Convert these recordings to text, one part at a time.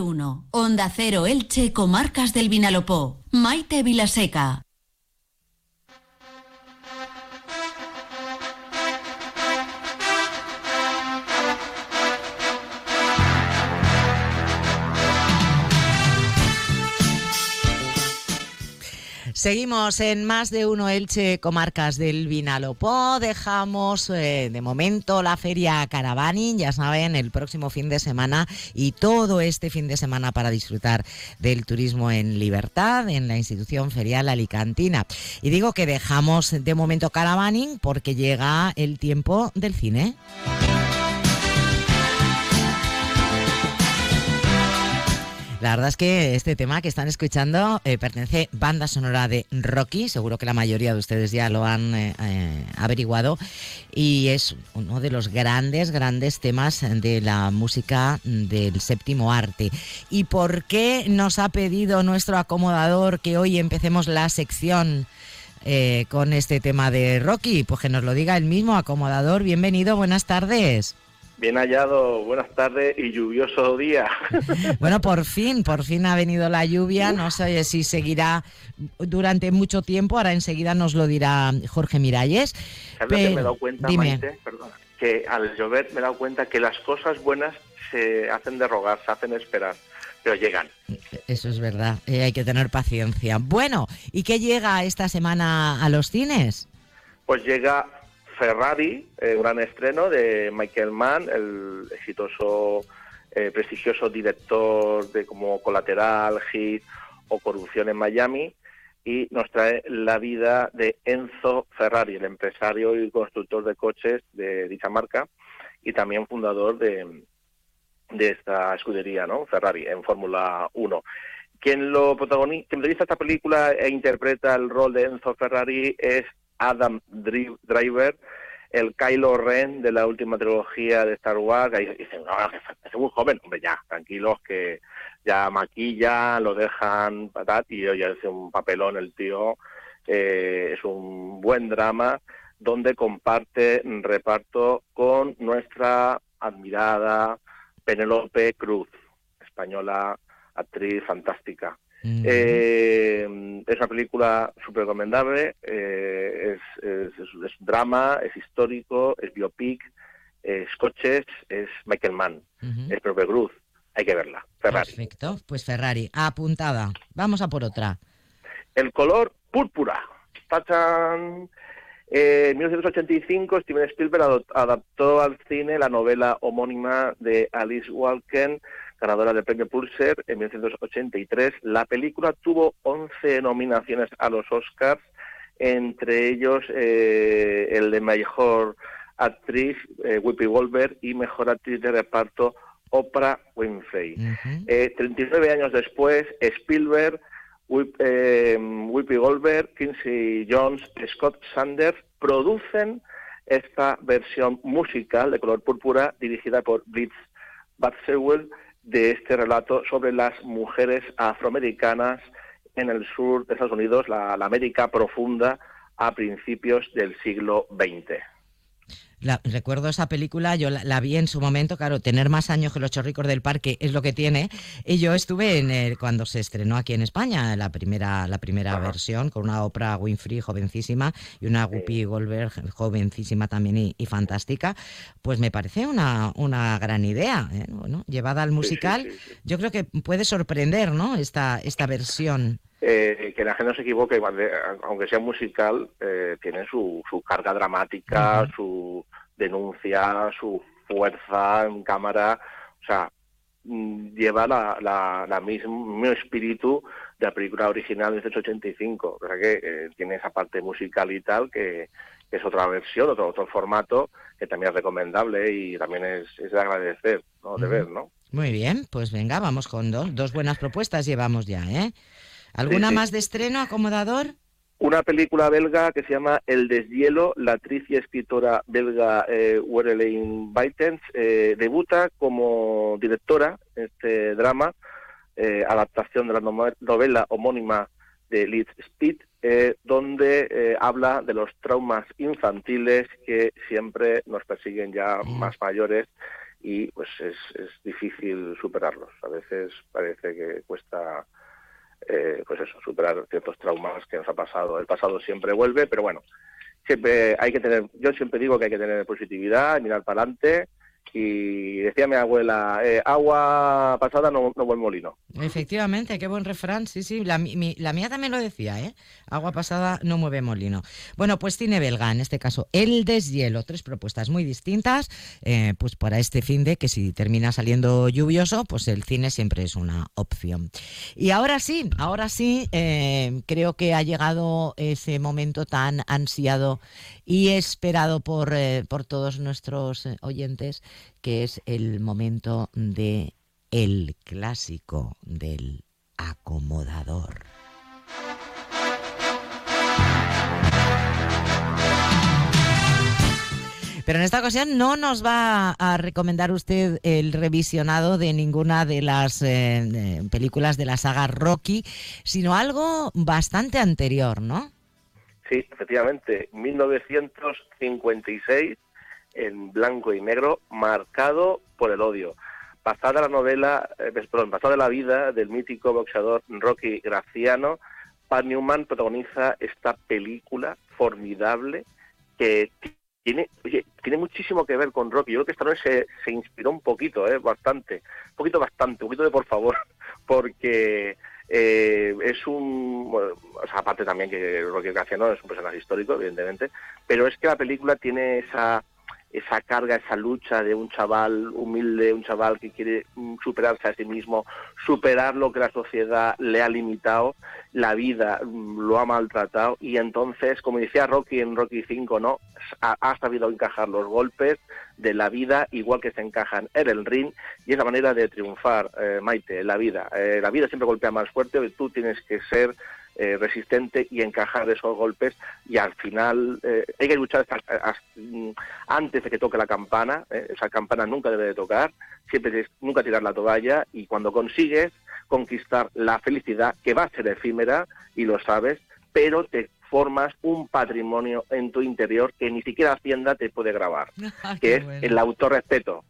1. Onda Cero Elche, Comarcas del Vinalopó. Maite Vilaseca. Seguimos en más de uno Elche, comarcas del Vinalopó. Dejamos eh, de momento la feria Caravaning, ya saben, el próximo fin de semana y todo este fin de semana para disfrutar del turismo en libertad en la institución ferial alicantina. Y digo que dejamos de momento Caravaning porque llega el tiempo del cine. La verdad es que este tema que están escuchando eh, pertenece banda sonora de Rocky, seguro que la mayoría de ustedes ya lo han eh, eh, averiguado, y es uno de los grandes, grandes temas de la música del séptimo arte. ¿Y por qué nos ha pedido nuestro acomodador que hoy empecemos la sección? con este tema de Rocky, pues que nos lo diga el mismo acomodador. Bienvenido, buenas tardes. Bien hallado, buenas tardes y lluvioso día. Bueno, por fin, por fin ha venido la lluvia. No sé si seguirá durante mucho tiempo. Ahora enseguida nos lo dirá Jorge Miralles. ¿Sabes que me he dado cuenta, Maite? Perdona, que al llover me he dado cuenta que las cosas buenas se hacen de rogar, se hacen esperar, pero llegan. Eso es verdad, eh, hay que tener paciencia. Bueno, ¿y qué llega esta semana a los cines? Pues llega Ferrari, eh, gran estreno de Michael Mann, el exitoso, eh, prestigioso director de como Colateral, Hit o Corrupción en Miami, y nos trae la vida de Enzo Ferrari, el empresario y constructor de coches de dicha marca y también fundador de, de esta escudería, ¿no? Ferrari, en Fórmula 1. Quien lo protagoniza, quien esta película e interpreta el rol de Enzo Ferrari es Adam Driver, el Kylo Ren de la última trilogía de Star Wars, y dicen, no, es muy joven, hombre, ya, tranquilos, que ya maquilla, lo dejan patat, y ya hace un papelón el tío, eh, es un buen drama, donde comparte reparto con nuestra admirada Penelope Cruz, española, actriz fantástica. Eh, es una película súper recomendable, eh, es, es, drama, es histórico, es biopic, es coches, es Michael Mann, es Pepe Cruz. Hay que verla. Ferrari. Perfecto, pues Ferrari, apuntada. Vamos a por otra. El color púrpura. ¡Tachan! Eh, en 1985, Steven Spielberg adaptó al cine la novela homónima de Alice Walken ganadora del premio Pulitzer en 1983. La película tuvo 11 nominaciones a los Oscars, entre ellos eh, el de mejor actriz, eh, Whoopi Goldberg, y mejor actriz de reparto, Oprah Winfrey. 39 eh, años después, Spielberg, Whoopi Goldberg, Quincy Jones, Scott Sanders producen esta versión musical de color púrpura dirigida por Blitz Batsewell de este relato sobre las mujeres afroamericanas en el sur de Estados Unidos, la, América profunda, a principios del siglo XX recuerdo esa película, yo la, vi en su momento, claro, tener más años que los chorricos del parque es lo que tiene. Y yo estuve en cuando se estrenó aquí en España, la primera, la primera versión, con una Oprah Winfrey jovencísima y una Guppy Goldberg jovencísima también y, fantástica. Pues me parece una, una gran idea, ¿eh? llevada al musical. Yo creo que puede sorprender, ¿no? Esta, esta versión. Eh, que la gente no se equivoque, aunque sea musical, eh, tiene su, su carga dramática, su denuncia, su fuerza en cámara, o sea, mm, lleva la, la, mismo, espíritu de la película original de 1985, o sea que eh, tiene esa parte musical y tal que, es otra versión, otro, otro formato que también es recomendable y también es, es de agradecer, ¿no? de ver, ¿no? Muy bien, pues venga, vamos con dos, dos buenas propuestas llevamos ya, ¿eh? ¿Alguna más de estreno, acomodador? Una película belga que se llama El deshielo. La actriz y escritora belga eh, Werelin eh, debuta como directora en este drama, eh, adaptación de la novela homónima de Liz Speed, eh, donde habla de los traumas infantiles que siempre nos persiguen ya mm. más mayores y pues es, es difícil superarlos. A veces parece que cuesta eh, pues eso, superar ciertos traumas que nos ha pasado. El pasado siempre vuelve, pero bueno, siempre hay que tener, yo siempre digo que hay que tener positividad, mirar para adelante y decía mi abuela, eh, agua pasada no, no molino. Efectivamente, qué buen refrán, sí, sí, la, mía también lo decía, ¿eh? Agua pasada no mueve molino. Bueno, pues cine belga, en este caso, El deshielo, tres propuestas muy distintas, eh, pues para este fin de que si termina saliendo lluvioso, pues el cine siempre es una opción. Y ahora sí, ahora sí, eh, creo que ha llegado ese momento tan ansiado y esperado por, eh, por todos nuestros eh, oyentes, que es el momento de el clásico del acomodador. Pero en esta ocasión no nos va a recomendar usted el revisionado de ninguna de las eh, películas de la saga Rocky, sino algo bastante anterior, ¿no? Sí, efectivamente, 1956, en blanco y negro, marcado por el odio. Pasada la novela, eh, perdón, pasada la vida del mítico boxeador Rocky Graciano, Pat Newman protagoniza esta película formidable que tiene, oye, tiene muchísimo que ver con Rocky. Yo creo que esta noche se, se inspiró un poquito, eh, bastante, un poquito bastante, un poquito de por favor, porque eh, es un, o sea, aparte también que Rocky Graciano es un personaje histórico, evidentemente, pero es que la película tiene esa esa carga, esa lucha de un chaval humilde, un chaval que quiere mm, superarse a sí mismo, superar lo que la sociedad le ha limitado, la vida mm, lo ha maltratado y entonces, como decía Rocky en Rocky 5, ¿no? Ha, sabido encajar los golpes de la vida igual que se encajan en el ring y es la manera de triunfar, eh, Maite, la vida. Eh, la vida siempre golpea más fuerte, tú tienes que ser eh, resistente y encajar esos golpes y al final eh, hay que luchar mm, antes de que toque la campana, eh, esa campana nunca debe de tocar, siempre nunca tirar la toalla y cuando consigues conquistar la felicidad que va a ser efímera y lo sabes, pero te formas un patrimonio en tu interior que ni siquiera Hacienda te puede grabar, ah, que es el autorrespeto.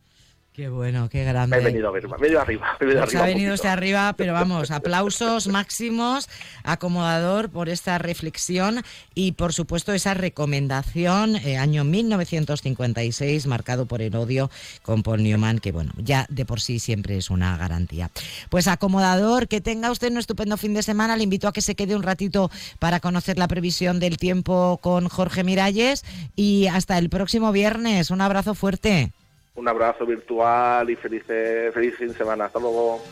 Qué bueno, qué grande. Me he venido, arriba. Me he venido ha venido usted arriba, pero vamos, aplausos máximos, acomodador por esta reflexión y por supuesto esa recomendación, eh, año 1956, marcado por el odio con Paul Newman, que bueno, ya de por sí siempre es una garantía. Pues acomodador, que tenga usted un estupendo fin de semana, le invito a que se quede un ratito para conocer la previsión del tiempo con Jorge Miralles y hasta el próximo viernes. Un abrazo fuerte un abrazo virtual y feliz, feliz fin de semana. Hasta luego.